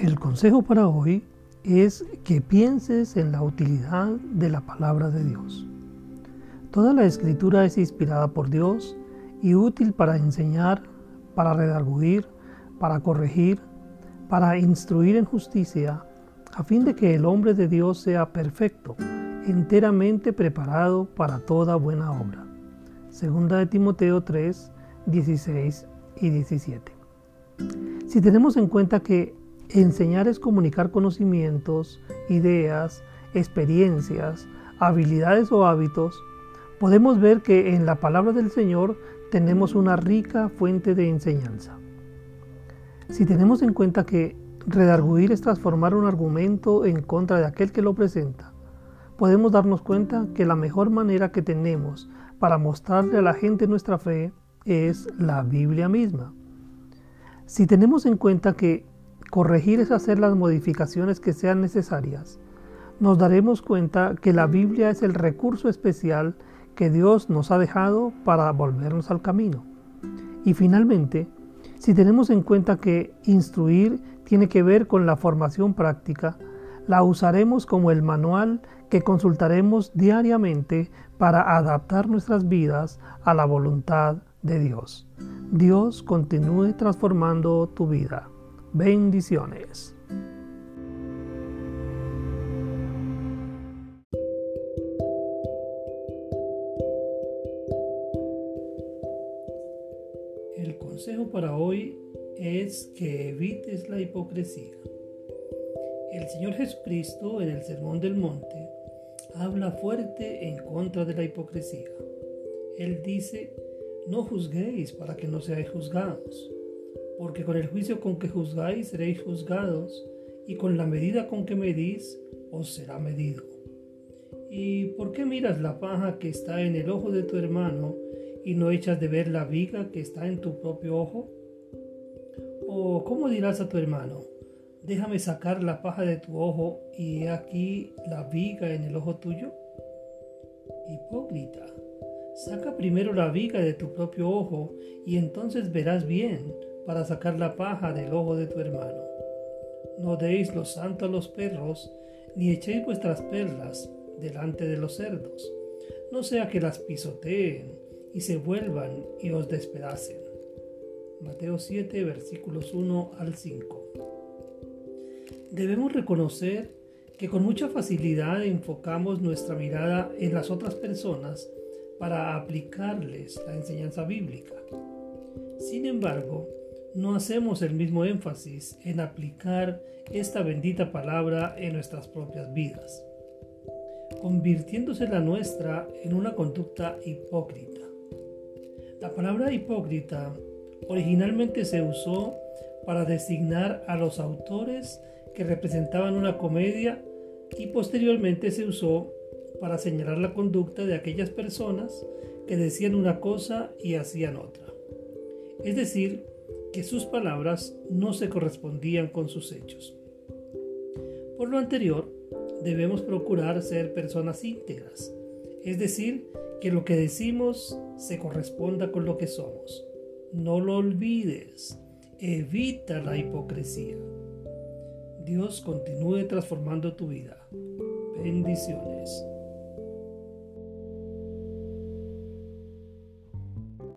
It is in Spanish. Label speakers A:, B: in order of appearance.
A: El consejo para hoy es que pienses en la utilidad de la palabra de Dios. Toda la escritura es inspirada por Dios y útil para enseñar, para redarguir, para corregir, para instruir en justicia, a fin de que el hombre de Dios sea perfecto, enteramente preparado para toda buena obra. Segunda de Timoteo 3, 16 y 17. Si tenemos en cuenta que enseñar es comunicar conocimientos, ideas, experiencias, habilidades o hábitos, podemos ver que en la palabra del Señor tenemos una rica fuente de enseñanza. Si tenemos en cuenta que redarguir es transformar un argumento en contra de aquel que lo presenta, podemos darnos cuenta que la mejor manera que tenemos para mostrarle a la gente nuestra fe es la Biblia misma. Si tenemos en cuenta que corregir es hacer las modificaciones que sean necesarias, nos daremos cuenta que la Biblia es el recurso especial que Dios nos ha dejado para volvernos al camino. Y finalmente, si tenemos en cuenta que instruir tiene que ver con la formación práctica, la usaremos como el manual que consultaremos diariamente para adaptar nuestras vidas a la voluntad de Dios. Dios continúe transformando tu vida. Bendiciones. El consejo para hoy es que evites la hipocresía. El Señor Jesucristo en el Sermón del Monte habla fuerte en contra de la hipocresía. Él dice, no juzguéis para que no seáis juzgados, porque con el juicio con que juzgáis seréis juzgados, y con la medida con que medís os será medido. ¿Y por qué miras la paja que está en el ojo de tu hermano y no echas de ver la viga que está en tu propio ojo? ¿O cómo dirás a tu hermano, déjame sacar la paja de tu ojo y aquí la viga en el ojo tuyo? Hipócrita, saca primero la viga de tu propio ojo y entonces verás bien para sacar la paja del ojo de tu hermano. No deis lo santo a los perros, ni echéis vuestras perlas delante de los cerdos, no sea que las pisoteen y se vuelvan y os despedacen. Mateo 7, versículos 1 al 5. Debemos reconocer que con mucha facilidad enfocamos nuestra mirada en las otras personas para aplicarles la enseñanza bíblica. Sin embargo, no hacemos el mismo énfasis en aplicar esta bendita palabra en nuestras propias vidas, convirtiéndose la nuestra en una conducta hipócrita. La palabra hipócrita originalmente se usó para designar a los autores que representaban una comedia y posteriormente se usó para señalar la conducta de aquellas personas que decían una cosa y hacían otra. Es decir, que sus palabras no se correspondían con sus hechos. Por lo anterior, debemos procurar ser personas íntegras, es decir, que lo que decimos se corresponda con lo que somos. No lo olvides. Evita la hipocresía. Dios continúe transformando tu vida. Bendiciones.